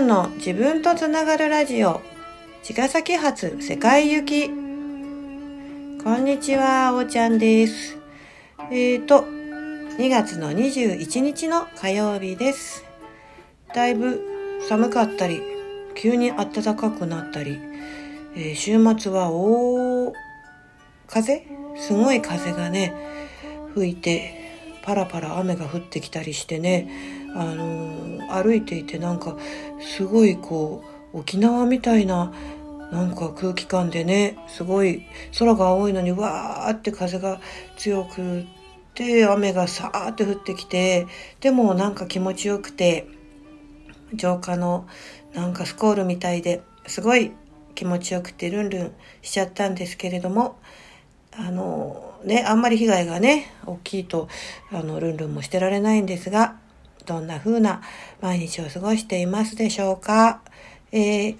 んの自分とつながるラジオ茅ヶ崎発世界行き。こんにちはあおちゃんです。えーと2月の21日の火曜日です。だいぶ寒かったり急に暖かくなったり、えー週末は大風？すごい風がね吹いてパラパラ雨が降ってきたりしてね、あの歩いていてなんかすごいこう沖縄みたいななんか空気感でねすごい空が青いのにわーって風が強くて雨がさーって降ってきてでもなんか気持ちよくて浄化のなんかスコールみたいですごい気持ちよくてルンルンしちゃったんですけれどもあのねあんまり被害がね大きいとあのルンルンもしてられないんですがどんな風な毎日を過ごしていますでしょうか、えー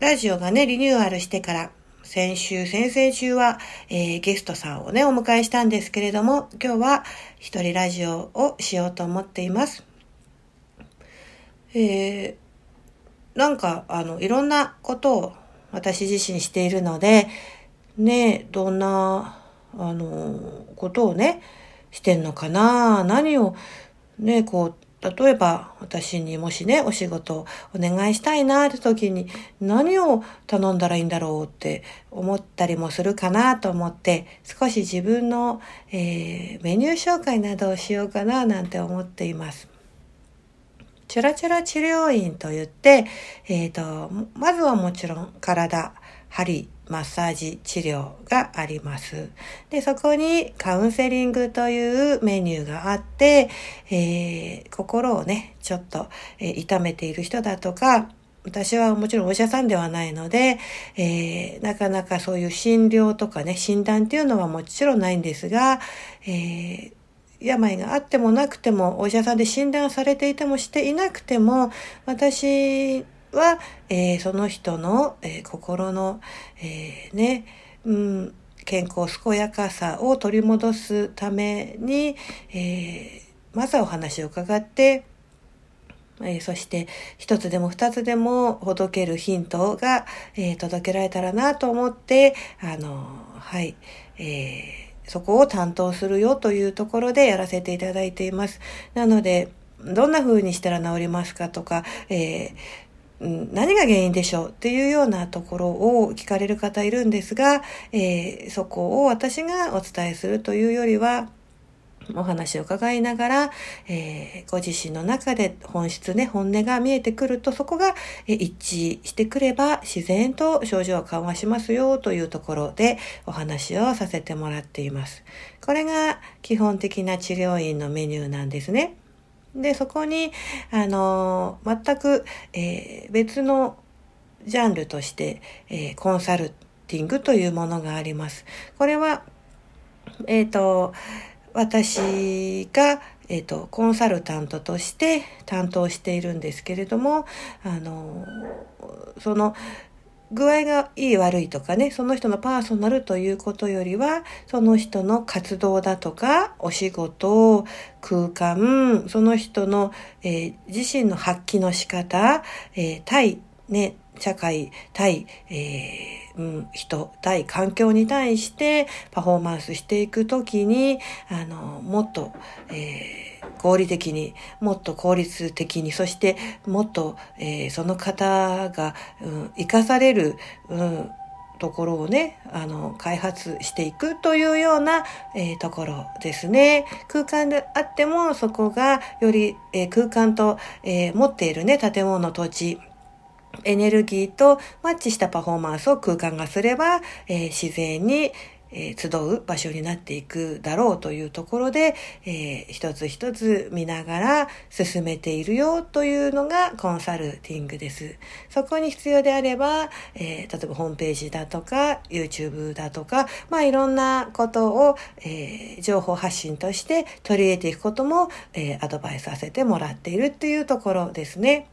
ラジオがねリニューアルしてから先週先々週は、えーゲストさんをねお迎えしたんですけれども今日は一人ラジオをしようと思っています。えーなんか、あの、いろんなことを私自身しているので、ね、どんな、あの、ことをね、してんのかな何を、ね、こう、例えば私にもしね、お仕事お願いしたいなって時に何を頼んだらいいんだろうって思ったりもするかなと思って、少し自分の、えーメニュー紹介などをしようかななんて思っています。チュラチュラ治療院といって、えっ、と、まずはもちろん体、針、マッサージ治療があります。で、そこにカウンセリングというメニューがあって、えー心をね、ちょっと、えー痛めている人だとか、私はもちろんお医者さんではないので、えーなかなかそういう診療とかね、診断っていうのはもちろんないんですが、えー病があってもなくても、お医者さんで診断されていてもしていなくても、私は、えーその人の、えー心の、えーね、うん、健康健やかさを取り戻すために、えまずはお話を伺って、えそして一つでも二つでもほどけるヒントが、え届けられたらなと思って、あの、はい、えそこを担当するよというところでやらせていただいています。なので、どんな風にしたら治りますかとか、えーうん何が原因でしょうっていうようなところを聞かれる方いるんですが、えーそこを私がお伝えするというよりは、お話を伺いながら、えーご自身の中で本質ね、本音が見えてくると、そこがえ一致してくれば自然と症状は緩和しますよというところでお話をさせてもらっています。これが基本的な治療院のメニューなんですね。で、そこに、あの全く、えー別のジャンルとして、えーコンサルティングというものがあります。これは、えっ、と、私が、えっ、と、コンサルタントとして担当しているんですけれども、あの、その、具合がいい悪いとかね、その人のパーソナルということよりは、その人の活動だとか、お仕事、空間、その人の、えー自身の発揮の仕方、えー対、ね、社会、対、えーうん、人、対環境に対してパフォーマンスしていくときに、あの、もっと、えー合理的に、もっと効率的に、そしてもっと、えーその方が、うん、生かされる、うん、ところをね、あの、開発していくというような、えーところですね。空間であっても、そこがより、えー空間と、えー持っているね、建物、土地、エネルギーとマッチしたパフォーマンスを空間がすれば、えー自然に、えー集う場所になっていくだろうというところで、えー一つ一つ見ながら進めているよというのがコンサルティングです。そこに必要であれば、えー例えばホームページだとか、YouTube だとか、まあいろんなことを、えー情報発信として取り入れていくことも、えーアドバイスさせてもらっているっていうところですね。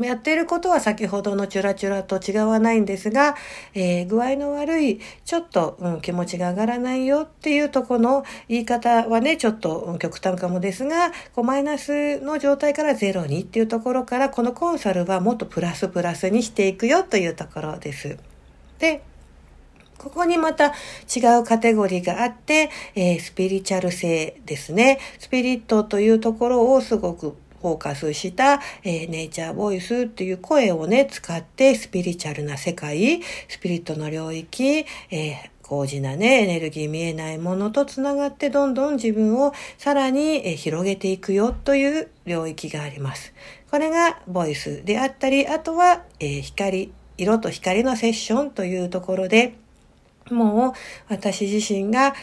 やっていることは先ほどのチュラチュラと違わないんですが、えー、具合の悪い、ちょっと、うん、気持ちが上がらないよっていうとこの言い方はね、ちょっと、うん、極端かもですが、こうマイナスの状態からゼロにっていうところから、このコンサルはもっとプラスプラスにしていくよというところです。で、ここにまた違うカテゴリーがあって、えー、スピリチュアル性ですね。スピリットというところをすごくフォーカスした、えー、ネイチャーボイスっていう声をね、使ってスピリチュアルな世界、スピリットの領域、えー高次なね、エネルギー見えないものとつながってどんどん自分をさらに広げていくよという領域があります。これがボイスであったり、あとは、えー、光、色と光のセッションというところで、もう私自身が、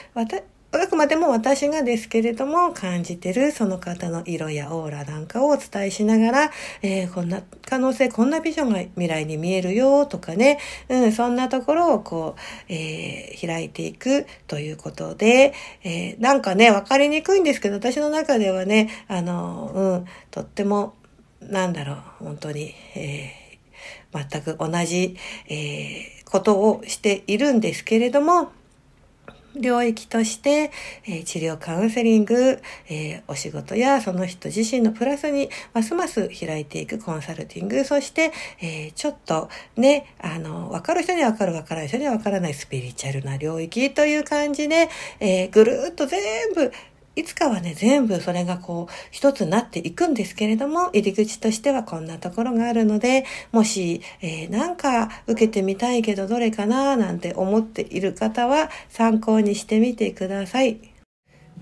あくまでも私がですけれども感じてるその方の色やオーラなんかをお伝えしながら、えー、こんな可能性、こんなビジョンが未来に見えるよとかね、うん、そんなところをこう、えー、開いていくということで、えー、なんかね、わかりにくいんですけど、私の中ではね、あの、うん、とっても、なんだろう、本当に、えー、全く同じ、えー、ことをしているんですけれども、領域として、え、治療カウンセリング、え、お仕事やその人自身のプラスにますます開いていくコンサルティング、そして、え、ちょっとね、あの、わかる人にはわかる、わからない人にはわからないスピリチュアルな領域という感じで、えぐるっと全部いつかはね、全部それがこう、一つになっていくんですけれども、入り口としてはこんなところがあるので、もし、えー、なんか受けてみたいけどどれかななんて思っている方は参考にしてみてください。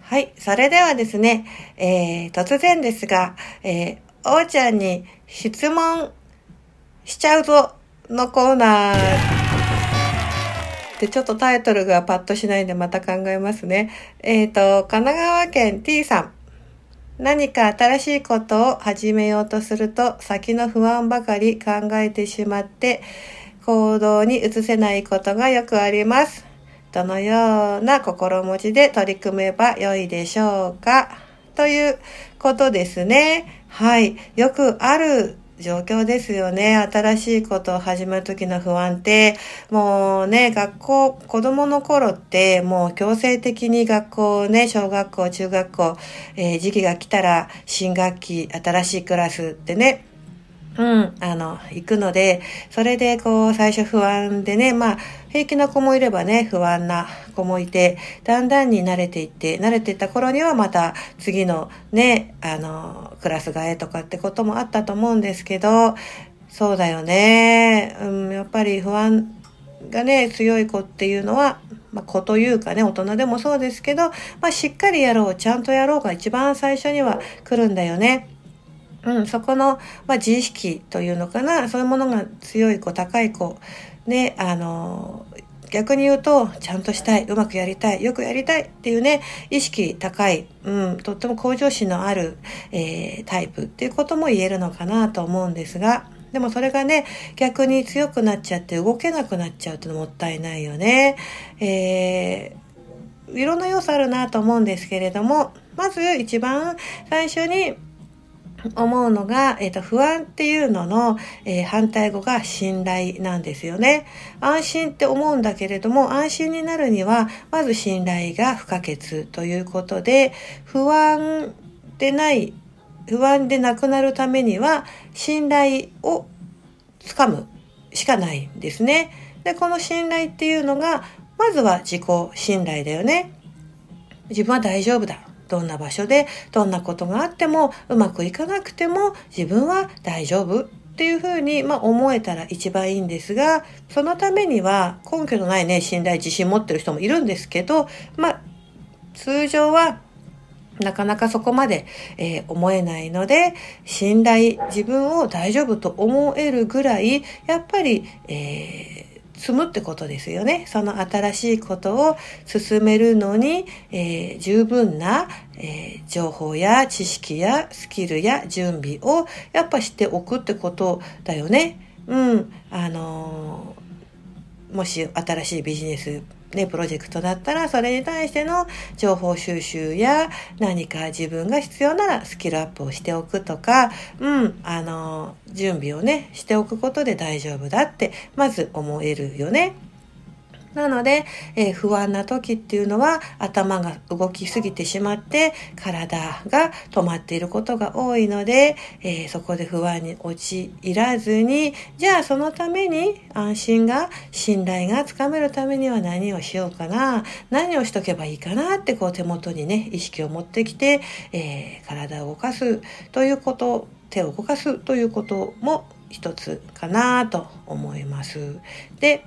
はい。それではですね、えー、突然ですが、えー、おーちゃんに質問しちゃうぞのコーナー。で、ちょっとタイトルがパッとしないんでまた考えますね。えっ、ー、と、神奈川県 T さん。何か新しいことを始めようとすると先の不安ばかり考えてしまって行動に移せないことがよくあります。どのような心持ちで取り組めばよいでしょうか？ということですね。はい。よくある状況ですよね。新しいことを始める時の不安って、もうね、学校、子供の頃ってもう強制的に学校ね、小学校、中学校、えー、時期が来たら新学期、新しいクラスってね、うん、あの、行くので、それでこう、最初不安でね、まあ、平気な子もいればね、不安な子もいて、だんだんに慣れていって、慣れていった頃にはまた次のね、あの、クラス替えとかってこともあったと思うんですけど、そうだよね。うん、やっぱり不安がね、強い子っていうのは、まあ、子というかね、大人でもそうですけど、まあ、しっかりやろう、ちゃんとやろうが一番最初には来るんだよね。うん、そこの、まあ、自意識というのかな、そういうものが強い子、高い子、ね、あの、逆に言うと、ちゃんとしたい、うまくやりたい、よくやりたいっていうね、意識高い、うん、とっても向上心のある、えー、タイプっていうことも言えるのかなと思うんですが、でもそれがね、逆に強くなっちゃって動けなくなっちゃうともったいないよね。えー、いろんな要素あるなと思うんですけれども、まず一番最初に思うのが、えっ、ー、と、不安っていうのの、えー、反対語が信頼なんですよね。安心って思うんだけれども、安心になるには、まず信頼が不可欠ということで、不安でない、不安でなくなるためには、信頼をつかむしかないんですね。で、この信頼っていうのが、まずは自己信頼だよね。自分は大丈夫だ。どんな場所でどんなことがあってもうまくいかなくても自分は大丈夫っていうふうに、まあ、思えたら一番いいんですが、そのためには根拠のないね、信頼、自信持ってる人もいるんですけど、まあ、通常はなかなかそこまで、えー、思えないので、信頼、自分を大丈夫と思えるぐらい、やっぱり、えー積むってことですよね。その新しいことを進めるのに、えー、十分な、えー、情報や知識やスキルや準備をやっぱしておくってことだよね。うん。あのー、もし新しいビジネスね、プロジェクトだったら、それに対しての情報収集や何か自分が必要ならスキルアップをしておくとか、うん、あの、準備をね、しておくことで大丈夫だって、まず思えるよね。なので、えー、不安な時っていうのは頭が動きすぎてしまって体が止まっていることが多いので、えー、そこで不安に陥らずに、じゃあそのために安心が、信頼がつかめるためには何をしようかな、何をしとけばいいかなってこう手元にね、意識を持ってきて、えー、体を動かすということ、手を動かすということも一つかなと思います。で、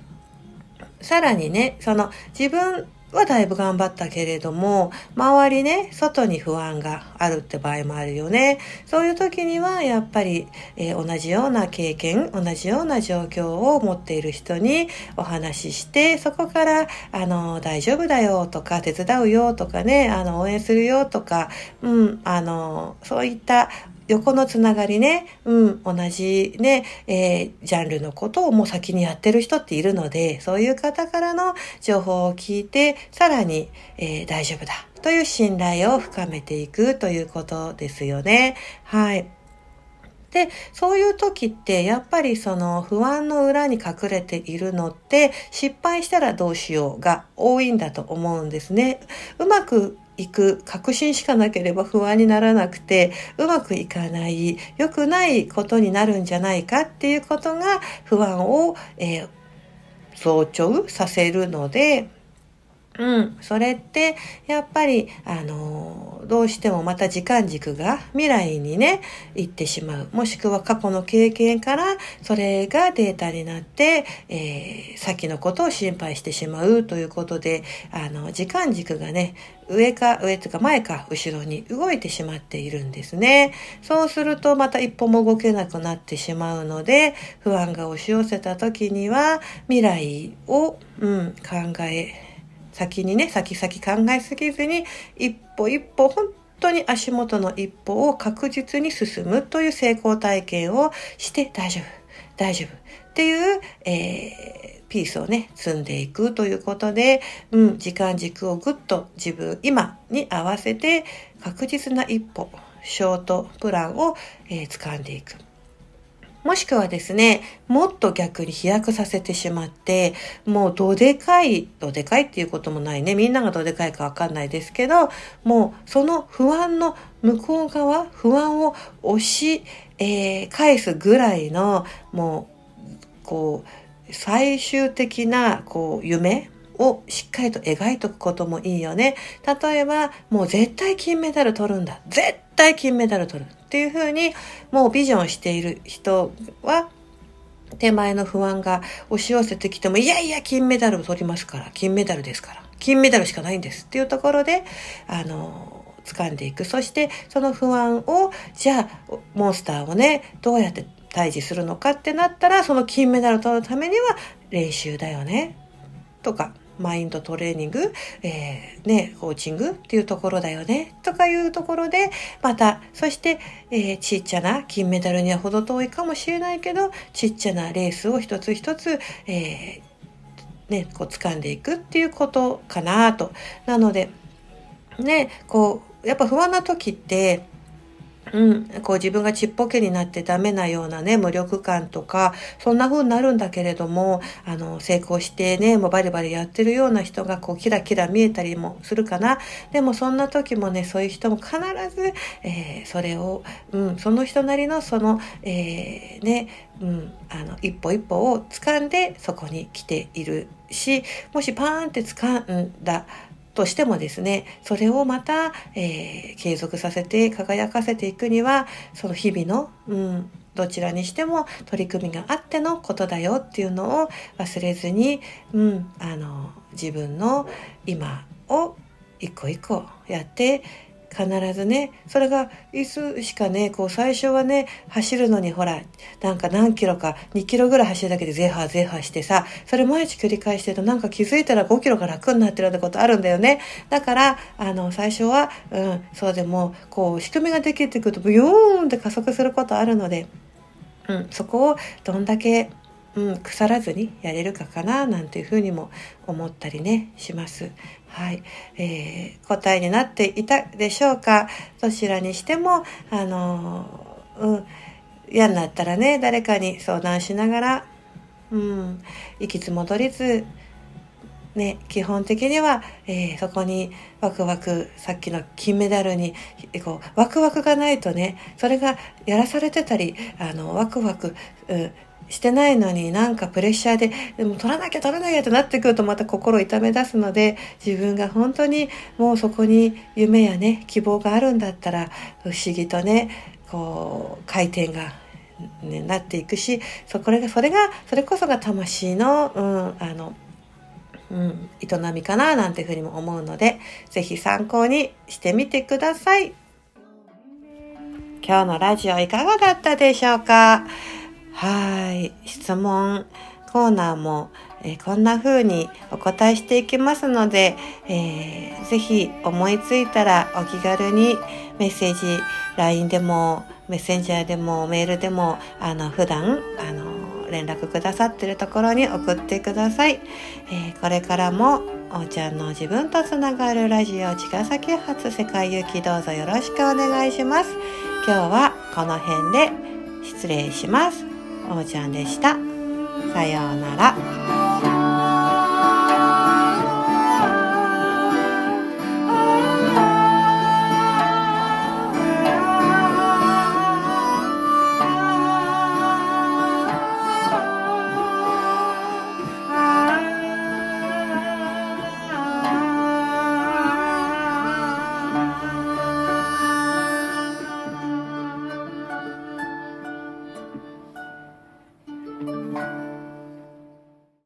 さらにね、その自分はだいぶ頑張ったけれども、周りね、外に不安があるって場合もあるよね。そういう時には、やっぱり、えー、同じような経験、同じような状況を持っている人にお話しして、そこから、あの、大丈夫だよとか、手伝うよとかね、あの、応援するよとか、うん、あの、そういった横のつながりね、うん、同じね、えー、ジャンルのことをもう先にやってる人っているので、そういう方からの情報を聞いて、さらに、えー、大丈夫だという信頼を深めていくということですよね。はい。で、そういう時って、やっぱりその不安の裏に隠れているのって、失敗したらどうしようが多いんだと思うんですね。うまくいく確信しかなければ不安にならなくてうまくいかない良くないことになるんじゃないかっていうことが不安を、えー、増長させるのでうん、それってやっぱりあのどうしてもまた時間軸が未来にね行ってしまうもしくは過去の経験からそれがデータになって、えー、先のことを心配してしまうということであの時間軸がね上か上とか前か後ろに動いてしまっているんですね。そうするとまた一歩も動けなくなってしまうので不安が押し寄せた時には未来を、うん、考え先にね、先々考えすぎずに、一歩一歩、本当に足元の一歩を確実に進むという成功体験をして大丈夫、大丈夫っていう、えー、ピースをね、積んでいくということで、うん、時間軸をぐっと自分、今に合わせて確実な一歩、ショートプランを、えー、掴んでいく。もしくはですね、もっと逆に飛躍させてしまって、もうどでかい、どでかいっていうこともないね。みんながどでかいかわかんないですけど、もうその不安の向こう側、不安を押し、えー、返すぐらいの、もう、こう、最終的な、こう、夢をしっかりと描いておくこともいいよね。例えば、もう絶対金メダル取るんだ。絶対金メダル取る。っていうふうに、もうビジョンしている人は、手前の不安が押し寄せてきても、いやいや、金メダルを取りますから、金メダルですから、金メダルしかないんですっていうところで、あの、掴んでいく。そして、その不安を、じゃあ、モンスターをね、どうやって退治するのかってなったら、その金メダルを取るためには練習だよね。とか、マインドトレーニング、えー、ね、コーチングっていうところだよね、とかいうところで、また、そして、えー、ちっちゃな金メダルには程遠いかもしれないけど、ちっちゃなレースを一つ一つ、えー、ね、こう掴んでいくっていうことかなと。なので、ね、こう、やっぱ不安な時って、うん、こう自分がちっぽけになってダメなようなね、無力感とか、そんな風になるんだけれども、あの、成功してね、もうバリバリやってるような人がこうキラキラ見えたりもするかな。でもそんな時もね、そういう人も必ず、えー、それを、うん、その人なりのその、えー、ね、うん、あの、一歩一歩を掴んでそこに来ているし、もしパーンって掴んだ、としてもですね、それをまた、えー、継続させて輝かせていくには、その日々の、うん、どちらにしても取り組みがあってのことだよっていうのを忘れずに、うん、あの、自分の今を一個一個やって必ずね、それがいつしかね、こう最初はね、走るのにほら、なんか何キロか2キロぐらい走るだけでゼハゼハしてさ、それ毎日繰り返してるとなんか気づいたら5キロが楽になってるようなことあるんだよね。だから、あの、最初は、うん、そうでも、こう仕組みができてくるとブヨーンって加速することあるので、うん、そこをどんだけうん、腐らずにやれるかかななんていうふうにも思ったりねします。はい、えー、答えになっていたでしょうか？どちらにしてもあのうん。嫌になったらね誰かに相談しながら、うん、行きつ戻りずね、基本的には、えー、そこにワクワク、さっきの金メダルに、こう、ワクワクがないとね、それがやらされてたり、あの、ワクワク、うん、してないのになんかプレッシャーで、でも取らなきゃ取らなきゃってなってくるとまた心痛め出すので、自分が本当にもうそこに夢やね、希望があるんだったら、不思議とね、こう、回転がね、なっていくし、そこれが、それが、それこそが魂の、うん、あの、うん、営みかななんていうふうにも思うので、ぜひ参考にしてみてください。今日のラジオいかがだったでしょうか？はい。質問コーナーも、えー、こんな風にお答えしていきますので、えー、ぜひ思いついたらお気軽にメッセージ、LINE でも、メッセンジャーでも、メールでも、あの、普段、あの、連絡くださってるところに送ってください。えー、これからも、おーちゃんの自分とつながるラジオ茅ヶ崎発世界行きどうぞよろしくお願いします。今日はこの辺で失礼します。おーちゃんでした。さようなら。